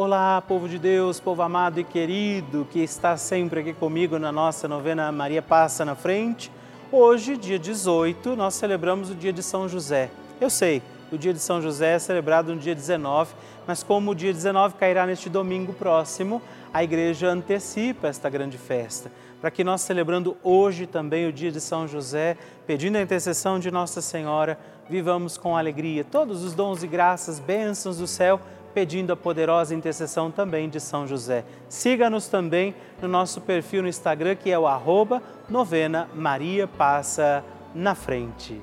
Olá, povo de Deus, povo amado e querido, que está sempre aqui comigo na nossa novena Maria Passa na Frente. Hoje, dia 18, nós celebramos o dia de São José. Eu sei, o dia de São José é celebrado no dia 19, mas como o dia 19 cairá neste domingo próximo, a igreja antecipa esta grande festa, para que nós celebrando hoje também o dia de São José, pedindo a intercessão de Nossa Senhora, vivamos com alegria todos os dons e graças, bênçãos do céu, pedindo a poderosa intercessão também de São José. Siga-nos também no nosso perfil no Instagram, que é o arroba novena Maria Passa na Frente.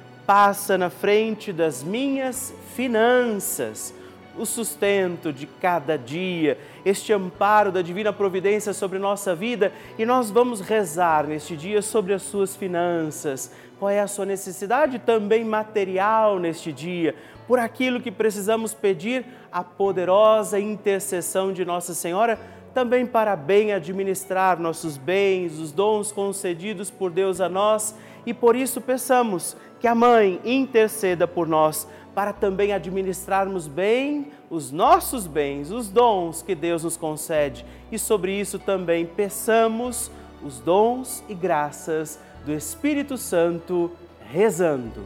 passa na frente das minhas finanças, o sustento de cada dia, este amparo da divina providência sobre nossa vida e nós vamos rezar neste dia sobre as suas finanças. Qual é a sua necessidade também material neste dia? Por aquilo que precisamos pedir a poderosa intercessão de Nossa Senhora também para bem administrar nossos bens, os dons concedidos por Deus a nós e por isso peçamos que a Mãe interceda por nós para também administrarmos bem os nossos bens, os dons que Deus nos concede. E sobre isso também peçamos os dons e graças do Espírito Santo, rezando.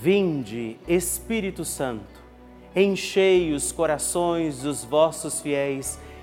Vinde, Espírito Santo, enchei os corações dos vossos fiéis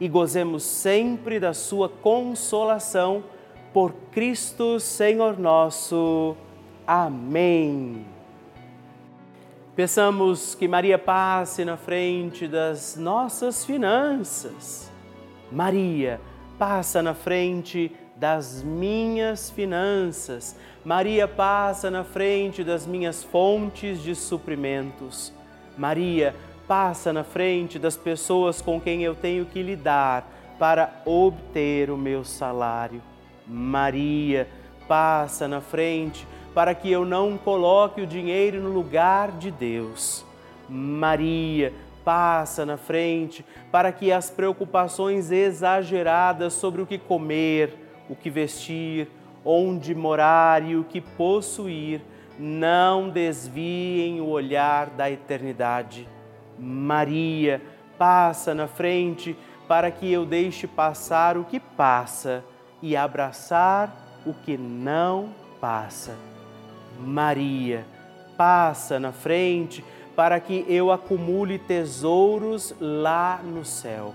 e gozemos sempre da sua consolação por Cristo Senhor nosso. Amém. Peçamos que Maria passe na frente das nossas finanças. Maria, passa na frente das minhas finanças. Maria, passa na frente das minhas fontes de suprimentos. Maria, passa na frente das pessoas com quem eu tenho que lidar para obter o meu salário. Maria, passa na frente para que eu não coloque o dinheiro no lugar de Deus. Maria, passa na frente para que as preocupações exageradas sobre o que comer, o que vestir, onde morar e o que possuir não desviem o olhar da eternidade. Maria, passa na frente para que eu deixe passar o que passa e abraçar o que não passa. Maria, passa na frente para que eu acumule tesouros lá no céu.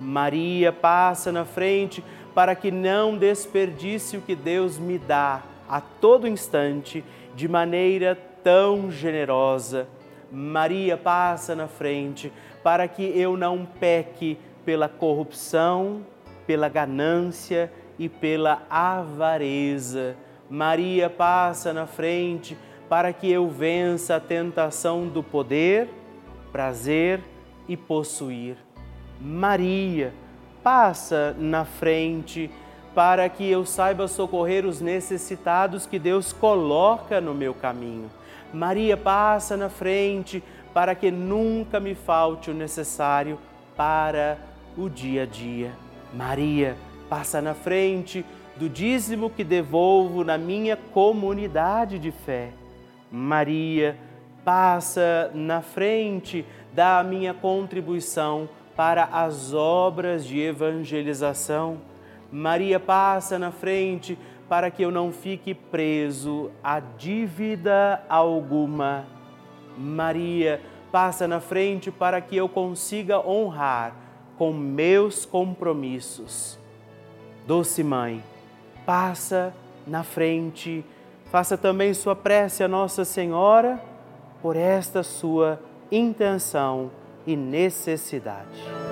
Maria passa na frente para que não desperdice o que Deus me dá a todo instante de maneira tão generosa. Maria passa na frente para que eu não peque pela corrupção, pela ganância e pela avareza. Maria passa na frente para que eu vença a tentação do poder, prazer e possuir. Maria passa na frente para que eu saiba socorrer os necessitados que Deus coloca no meu caminho. Maria passa na frente para que nunca me falte o necessário para o dia a dia. Maria passa na frente do dízimo que devolvo na minha comunidade de fé. Maria passa na frente da minha contribuição para as obras de evangelização. Maria passa na frente para que eu não fique preso a dívida alguma. Maria passa na frente para que eu consiga honrar com meus compromissos. Doce Mãe, passa na frente, faça também sua prece a Nossa Senhora por esta sua intenção e necessidade.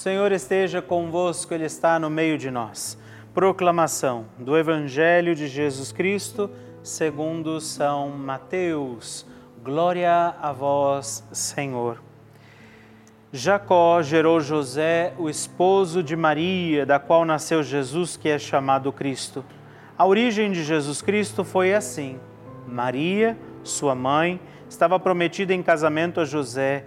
Senhor esteja convosco, Ele está no meio de nós. Proclamação do Evangelho de Jesus Cristo, segundo São Mateus. Glória a vós, Senhor. Jacó gerou José, o esposo de Maria, da qual nasceu Jesus, que é chamado Cristo. A origem de Jesus Cristo foi assim: Maria, sua mãe, estava prometida em casamento a José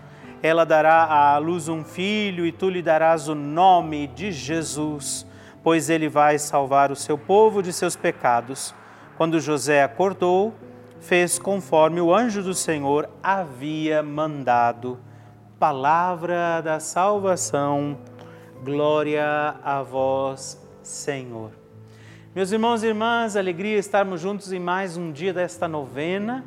ela dará à luz um filho e tu lhe darás o nome de Jesus, pois ele vai salvar o seu povo de seus pecados. Quando José acordou, fez conforme o anjo do Senhor havia mandado. Palavra da salvação, glória a vós, Senhor. Meus irmãos e irmãs, alegria estarmos juntos em mais um dia desta novena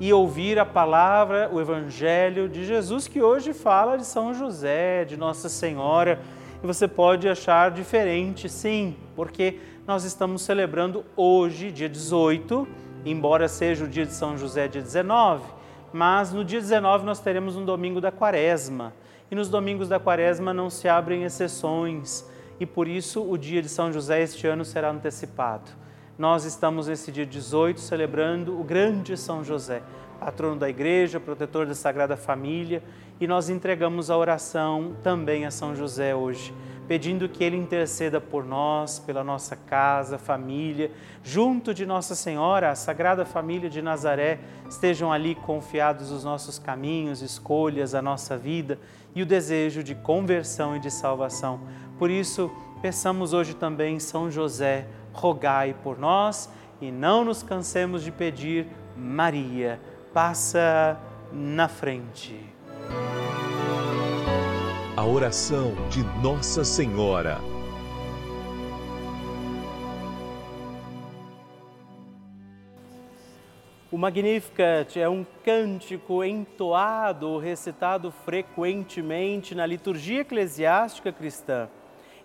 e ouvir a palavra, o Evangelho de Jesus, que hoje fala de São José, de Nossa Senhora. E você pode achar diferente, sim, porque nós estamos celebrando hoje, dia 18, embora seja o dia de São José, dia 19, mas no dia 19 nós teremos um domingo da quaresma. E nos domingos da quaresma não se abrem exceções, e por isso o dia de São José este ano será antecipado. Nós estamos nesse dia 18 celebrando o grande São José, patrono da igreja, protetor da Sagrada Família, e nós entregamos a oração também a São José hoje, pedindo que ele interceda por nós, pela nossa casa, família, junto de Nossa Senhora, a Sagrada Família de Nazaré, estejam ali confiados os nossos caminhos, escolhas, a nossa vida e o desejo de conversão e de salvação. Por isso, peçamos hoje também São José, rogai por nós e não nos cansemos de pedir, Maria, passa na frente. A oração de Nossa Senhora. O Magnificat é um cântico entoado, recitado frequentemente na liturgia eclesiástica cristã.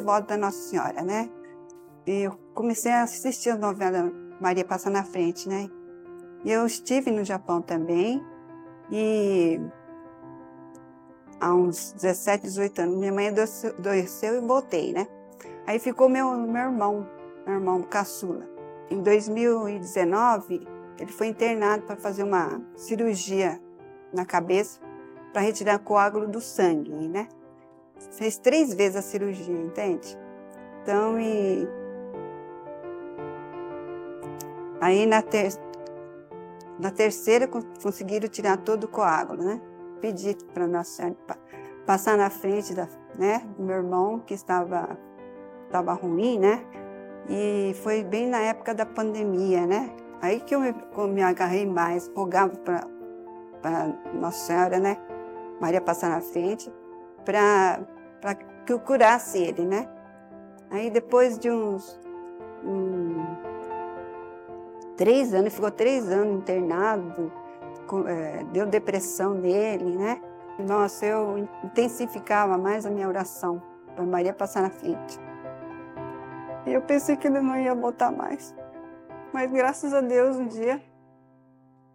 Devoto da Nossa Senhora, né? Eu comecei a assistir a novela Maria Passa na Frente, né? E eu estive no Japão também e há uns 17, 18 anos, minha mãe adoeceu e voltei, né? Aí ficou meu, meu irmão, meu irmão caçula. Em 2019, ele foi internado para fazer uma cirurgia na cabeça para retirar coágulo do sangue, né? Fez três vezes a cirurgia, entende? Então, e Aí na, ter... na terceira conseguiram tirar todo o coágulo, né? Pedi para passar na frente da, né, do meu irmão que estava, estava ruim, né? E foi bem na época da pandemia, né? Aí que eu me, eu me agarrei mais, rogava para Nossa Senhora, né? Maria passar na frente, para que eu curasse ele, né? Aí depois de uns um, três anos, ficou três anos internado, com, é, deu depressão nele, né? Nossa, eu intensificava mais a minha oração para Maria passar na frente. E eu pensei que ele não ia voltar mais. Mas graças a Deus, um dia,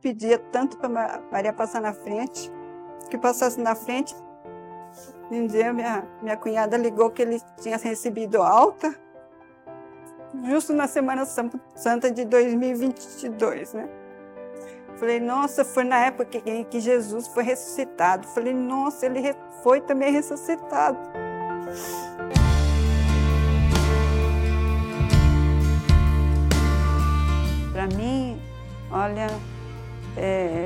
pedia tanto para Maria passar na frente, que passasse na frente. Um dia minha, minha cunhada ligou que ele tinha recebido alta, justo na Semana Santa de 2022, né? Falei, nossa, foi na época que, que Jesus foi ressuscitado. Falei, nossa, ele foi também ressuscitado. Para mim, olha, é,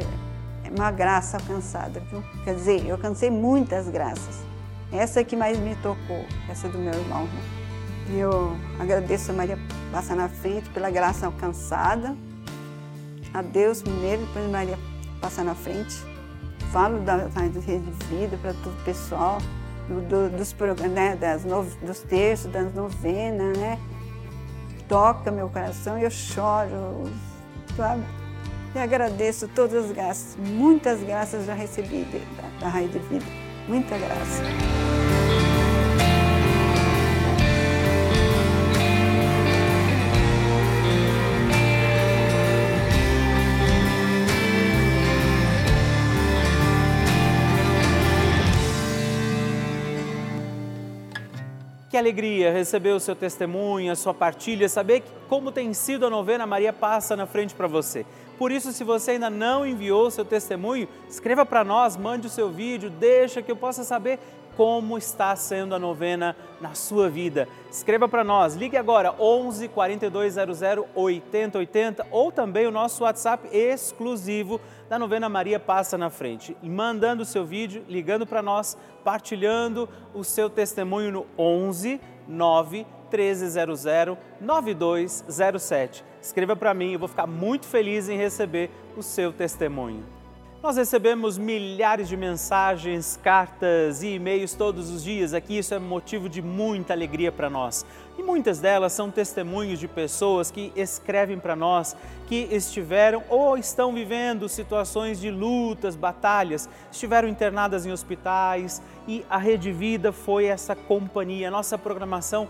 é uma graça alcançada, viu? Quer dizer, eu alcancei muitas graças. Essa que mais me tocou, essa do meu irmão. Né? Eu agradeço a Maria passar na frente pela graça alcançada a Deus primeiro, depois Maria passar na frente. Falo da, da rede de vida para todo o pessoal, do, do, dos, né, das no, dos terços, das novenas, né? Toca meu coração e eu choro, sabe? E agradeço todas as graças, muitas graças já recebi da, da Raio de Vida, muita graça. Que alegria receber o seu testemunho, a sua partilha, saber como tem sido a novena Maria passa na frente para você. Por isso, se você ainda não enviou seu testemunho, escreva para nós, mande o seu vídeo, deixa que eu possa saber como está sendo a novena na sua vida. Escreva para nós, ligue agora 11 4200 8080 ou também o nosso WhatsApp exclusivo da novena Maria Passa na Frente. Mandando o seu vídeo, ligando para nós, partilhando o seu testemunho no 11 9 1300 9207. Escreva para mim, eu vou ficar muito feliz em receber o seu testemunho. Nós recebemos milhares de mensagens, cartas e e-mails todos os dias aqui, isso é motivo de muita alegria para nós. E muitas delas são testemunhos de pessoas que escrevem para nós que estiveram ou estão vivendo situações de lutas, batalhas, estiveram internadas em hospitais e a Rede Vida foi essa companhia, nossa programação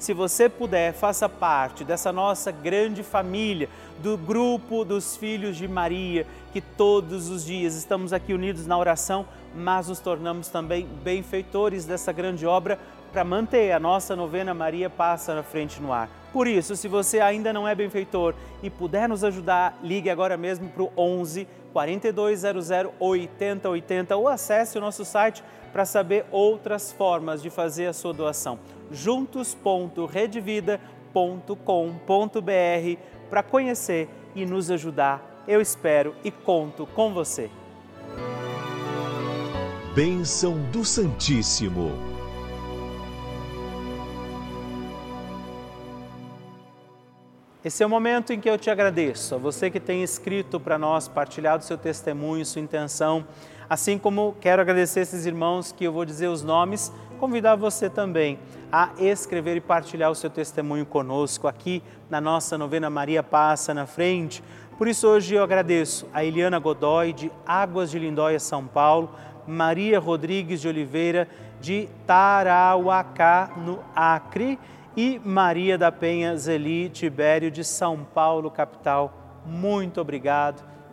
Se você puder, faça parte dessa nossa grande família, do grupo dos filhos de Maria, que todos os dias estamos aqui unidos na oração mas nos tornamos também benfeitores dessa grande obra para manter a nossa novena Maria Passa na Frente no Ar. Por isso, se você ainda não é benfeitor e puder nos ajudar, ligue agora mesmo para o 11 4200 8080 ou acesse o nosso site para saber outras formas de fazer a sua doação. juntos.redvida.com.br para conhecer e nos ajudar. Eu espero e conto com você. Bênção do Santíssimo. Esse é o momento em que eu te agradeço, a você que tem escrito para nós, partilhado seu testemunho, sua intenção, assim como quero agradecer esses irmãos que eu vou dizer os nomes, convidar você também a escrever e partilhar o seu testemunho conosco aqui na nossa novena Maria Passa na Frente. Por isso hoje eu agradeço a Eliana Godoy de Águas de Lindóia, São Paulo, Maria Rodrigues de Oliveira de Tarauacá, no Acre, e Maria da Penha Zeli Tibério de São Paulo, capital. Muito obrigado.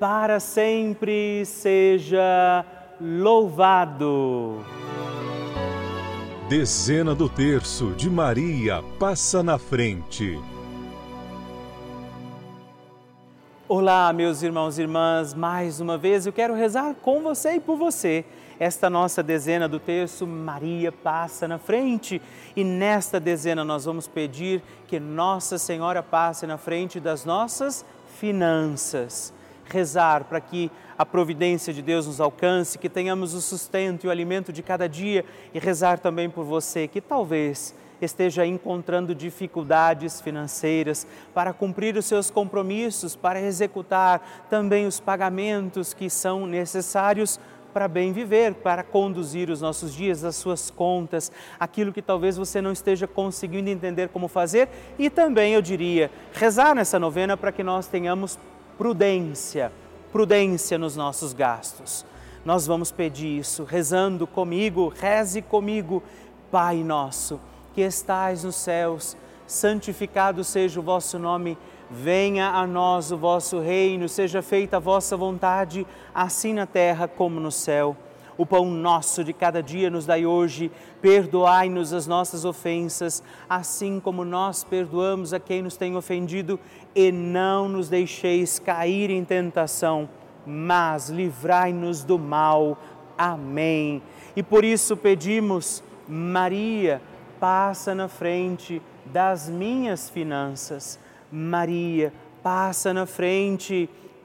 para sempre seja louvado. Dezena do terço de Maria passa na frente. Olá, meus irmãos e irmãs, mais uma vez eu quero rezar com você e por você. Esta nossa dezena do terço, Maria passa na frente. E nesta dezena nós vamos pedir que Nossa Senhora passe na frente das nossas finanças rezar para que a providência de Deus nos alcance, que tenhamos o sustento e o alimento de cada dia e rezar também por você que talvez esteja encontrando dificuldades financeiras para cumprir os seus compromissos, para executar também os pagamentos que são necessários para bem viver, para conduzir os nossos dias, as suas contas, aquilo que talvez você não esteja conseguindo entender como fazer. E também, eu diria, rezar nessa novena para que nós tenhamos prudência, prudência nos nossos gastos. Nós vamos pedir isso rezando comigo, reze comigo, Pai nosso, que estais nos céus, santificado seja o vosso nome, venha a nós o vosso reino, seja feita a vossa vontade, assim na terra como no céu. O pão nosso de cada dia nos dai hoje, perdoai-nos as nossas ofensas, assim como nós perdoamos a quem nos tem ofendido, e não nos deixeis cair em tentação, mas livrai-nos do mal. Amém. E por isso pedimos, Maria, passa na frente das minhas finanças. Maria, passa na frente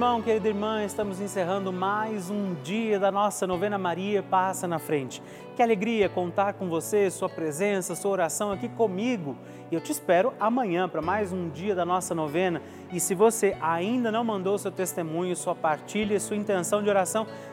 Irmão, querida irmã, estamos encerrando mais um dia da nossa novena Maria Passa na Frente. Que alegria contar com você, sua presença, sua oração aqui comigo. E eu te espero amanhã para mais um dia da nossa novena. E se você ainda não mandou seu testemunho, sua partilha, sua intenção de oração,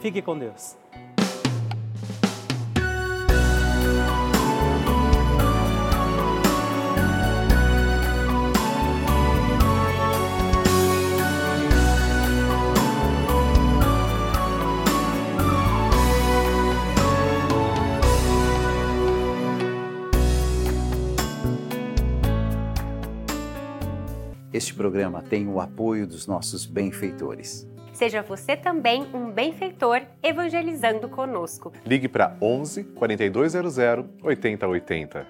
Fique com Deus. Este programa tem o apoio dos nossos benfeitores. Seja você também um benfeitor evangelizando conosco. Ligue para 11 4200 8080.